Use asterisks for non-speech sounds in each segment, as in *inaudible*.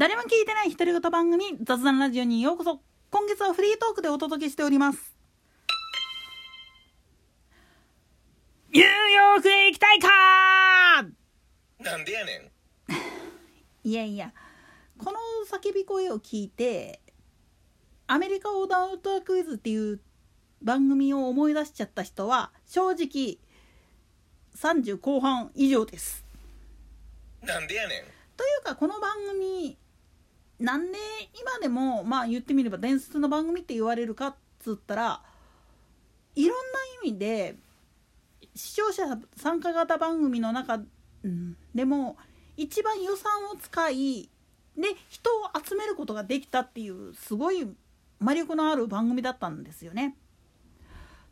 誰も聞いてない独り言番組雑談ラジオにようこそ。今月はフリートークでお届けしております。ニューヨークへ行きたいかなんでやねん。*laughs* いやいやこの叫び声を聞いてアメリカ横断ウルトラクイズっていう番組を思い出しちゃった人は正直30後半以上です。なんでやねん。というかこの番組なんで今でもまあ言ってみれば伝説の番組って言われるかっつったらいろんな意味で視聴者参加型番組の中、うん、でも一番予算を使いで人を集めることができたっていうすごい魔力のある番組だったんですよね。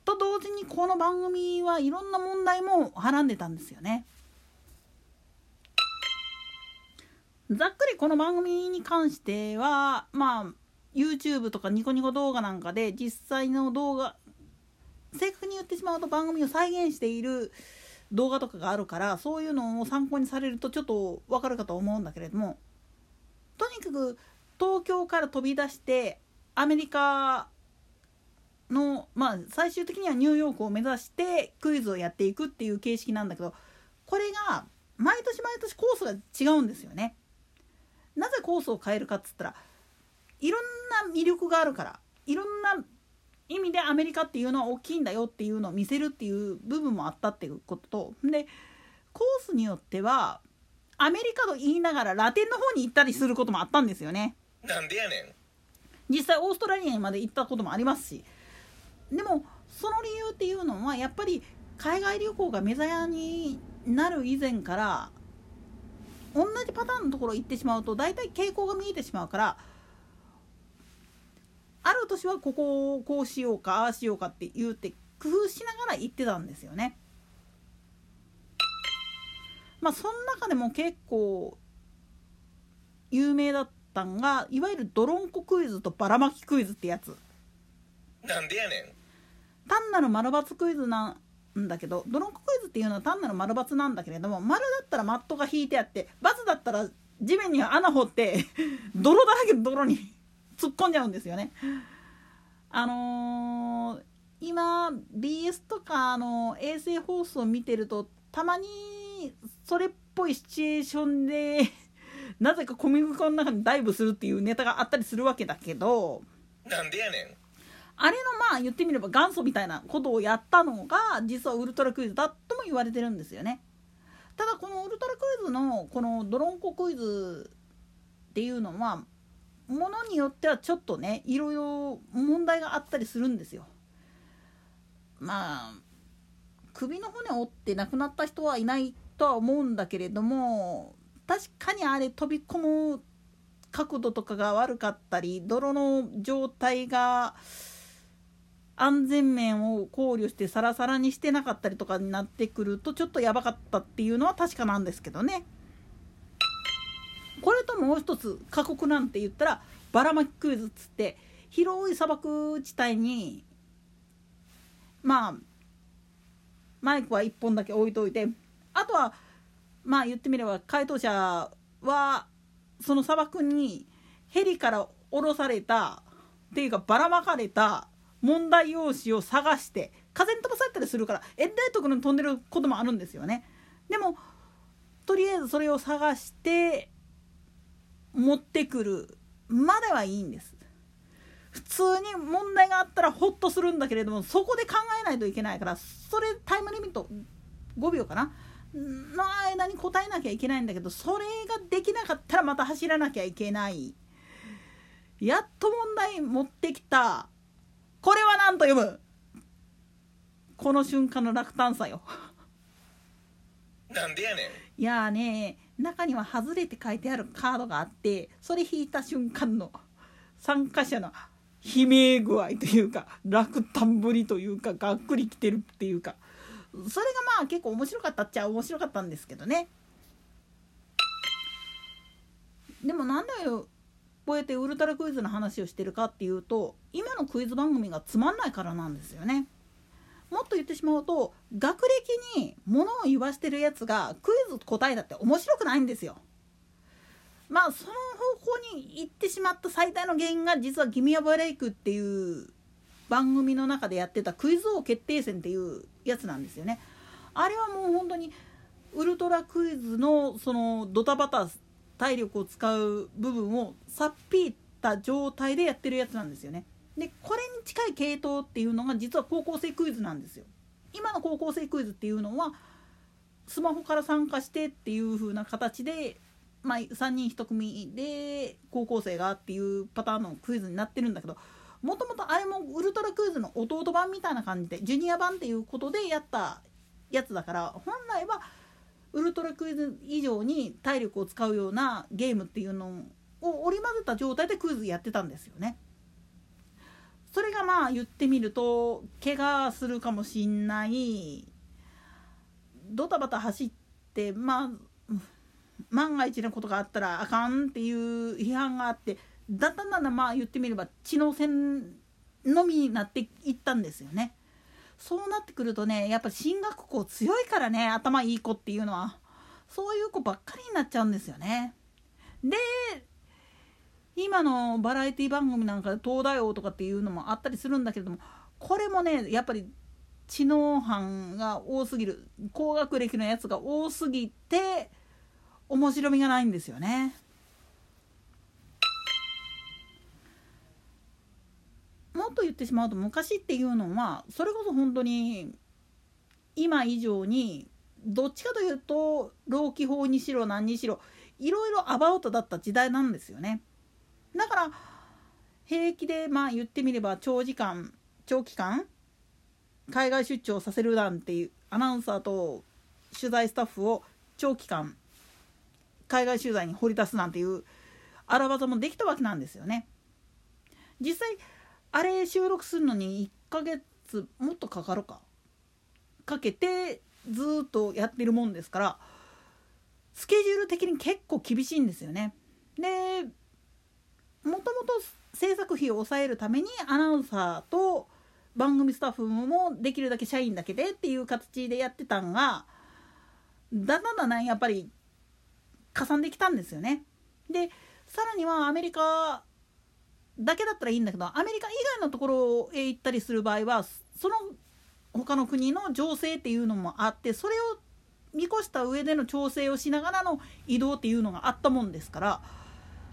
と同時にこの番組はいろんな問題もはらんでたんですよね。ざっくりこの番組に関してはまあ YouTube とかニコニコ動画なんかで実際の動画正確に言ってしまうと番組を再現している動画とかがあるからそういうのを参考にされるとちょっとわかるかと思うんだけれどもとにかく東京から飛び出してアメリカのまあ最終的にはニューヨークを目指してクイズをやっていくっていう形式なんだけどこれが毎年毎年コースが違うんですよね。なぜコースを変えるかっつったらいろんな魅力があるからいろんな意味でアメリカっていうのは大きいんだよっていうのを見せるっていう部分もあったっていうことと。でコースによってはアメリカと言いながらラテンの方に行ったりすることもあったんですよね。なんでやねん。実際オーストラリアにまで行ったこともありますし。でもその理由っていうのはやっぱり海外旅行が目覚めになる以前から同じパターンのところ行ってしまうと大体傾向が見えてしまうからある年はここをこうしようかああしようかって言うて工夫しながら行ってたんですよね。まあその中でも結構有名だったんがいわゆるドロンコクイズとばらまきクイズってやつなんでやねん単なる丸×クイズなんだけどドロンコクイズっていうのは単なる丸×なんだけれども丸だったらマットが引いてあって×だったら地面に穴掘って *laughs* 泥だらけの泥に突っ込んじゃうんですよね。あのー今 BS とかの衛星放送を見てるとたまにそれっぽいシチュエーションで *laughs* なぜか小麦粉の中にダイブするっていうネタがあったりするわけだけどなんでやねんあれのまあ言ってみれば元祖みたいなことをやったのが実はウルトラクイズだとも言われてるんですよね。ただこのウルトラクイズのこのドロンコクイズっていうのはものによってはちょっとねいろいろ問題があったりするんですよ。まあ首の骨折って亡くなった人はいないとは思うんだけれども確かにあれ飛び込む角度とかが悪かったり泥の状態が安全面を考慮してサラサラにしてなかったりとかになってくるとちょっとやばかったっていうのは確かなんですけどね。これともう一つ過酷なんて言ったらばらまきクイズっつって広い砂漠地帯にまあマイクは1本だけ置いといてあとはまあ言ってみれば回答者はその砂漠にヘリから降ろされたっていうかばらまかれた問題用紙を探して風に飛ばされたりするからえらいところに飛んでることもあるんですよね。でもとりあえずそれを探して持ってくるまではいいんです。普通に問題があったらホッとするんだけれどもそこで考えないといけないからそれタイムリミット5秒かなの間に答えなきゃいけないんだけどそれができなかったらまた走らなきゃいけないやっと問題持ってきたこれは何と読む？この瞬間の落胆さよ。なんでやねん。いやーね中には「外れ」って書いてあるカードがあってそれ引いた瞬間の参加者の悲鳴具合というか落胆ぶりというかがっくりきてるっていうかそれがまあ結構面白かったっちゃ面白かったんですけどね。でもなんでこうやってウルトラクイズの話をしてるかっていうと今のクイズ番組がつまんないからなんですよねもっと言ってしまうと学歴に物を言わしてるやつがクイズ答えだって面白くないんですよまあその方向に行ってしまった最大の原因が実は「ギミアブレイク」っていう番組の中でやってたクイズ王決定戦っていうやつなんですよね。あれはもう本当にウルトラクイズのそのドタバタ体力を使う部分をさっぴいた状態でやってるやつなんですよね。でこれに近い系統っていうのが実は高校生クイズなんですよ。今の高校生クイズっていうのはスマホから参加してっていう風な形で、まあ、3人1組で高校生がっていうパターンのクイズになってるんだけどもともとあれもウルトラクイズの弟版みたいな感じでジュニア版っていうことでやったやつだから本来はウルトラクイズ以上に体力を使うようなゲームっていうのを織り交ぜた状態でクイズやってたんですよね。それがまあ言ってみると怪我するかもしんないドタバタ走ってまあ万が一のことがあったらあかんっていう批判があってだんだんだんだんまあ言ってみれば知能戦のみになっていったんですよね。そうなってくるとねやっぱ進学校強いからね頭いい子っていうのはそういう子ばっかりになっちゃうんですよね。で今のバラエティ番組なんかで東大王とかっていうのもあったりするんだけれどもこれもねやっぱり知能犯が多すぎる高学歴のやつが多すぎて面白みがないんですよね。ってしまうと昔っていうのはそれこそ本当に今以上にどっちかというと老基法にしろ何にしろいろいろアバウトだった時代なんですよね。だから平気でまあ言ってみれば長時間長期間海外出張させるなんていうアナウンサーと取材スタッフを長期間海外取材に掘り出すなんていう荒技もできたわけなんですよね。実際あれ収録するのに1ヶ月もっとかかるかかけてずっとやってるもんですからスケジュール的に結構厳しいんですよね。でもともと制作費を抑えるためにアナウンサーと番組スタッフもできるだけ社員だけでっていう形でやってたんがだんだんだんだんやっぱりかさんできたんですよね。でさらにはアメリカだけだったらいいんだけどアメリカ以外のところへ行ったりする場合はその他の国の情勢っていうのもあってそれを見越した上での調整をしながらの移動っていうのがあったもんですから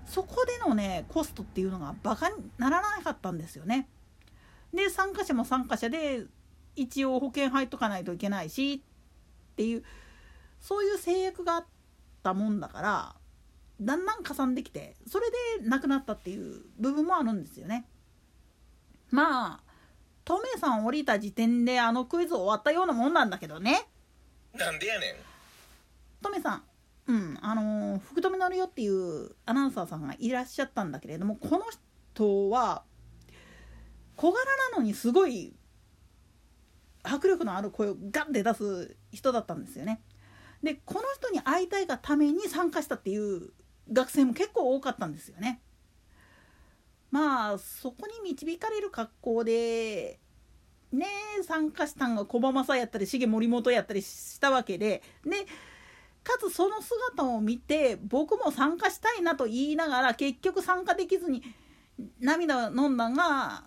そこでのねコストっていうのがバカにならなかったんですよね。で参加者も参加者で一応保険入っとかないといけないしっていうそういう制約があったもんだからだんだん加算できてそれでなくなったっていう部分もあるんですよね。まあトメさん降りた時点であのクイズ終わったようなもんなんだけどね。なんでやねんトメさんうんあの福留のりよっていうアナウンサーさんがいらっしゃったんだけれどもこの人は小柄なのにすごい迫力のある声をガンって出す人だったんですよね。でこの人に会いたいがために参加したっていう学生も結構多かったんですよね。まあそこに導かれる格好でね参加したんが小浜さやったり重森本やったりしたわけででかつその姿を見て僕も参加したいなと言いながら結局参加できずに涙を飲んだんが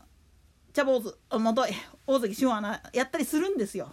茶坊主元大関俊アナやったりするんですよ。